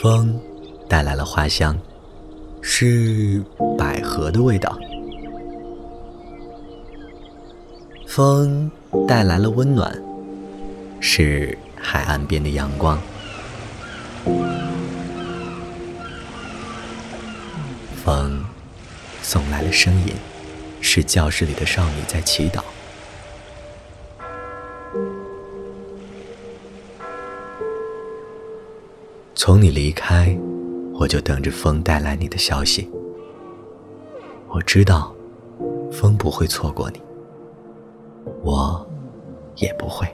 风带来了花香，是百合的味道。风带来了温暖，是海岸边的阳光。风送来了声音，是教室里的少女在祈祷。从你离开我就等着风带来你的消息。我知道风不会错过你我也不会。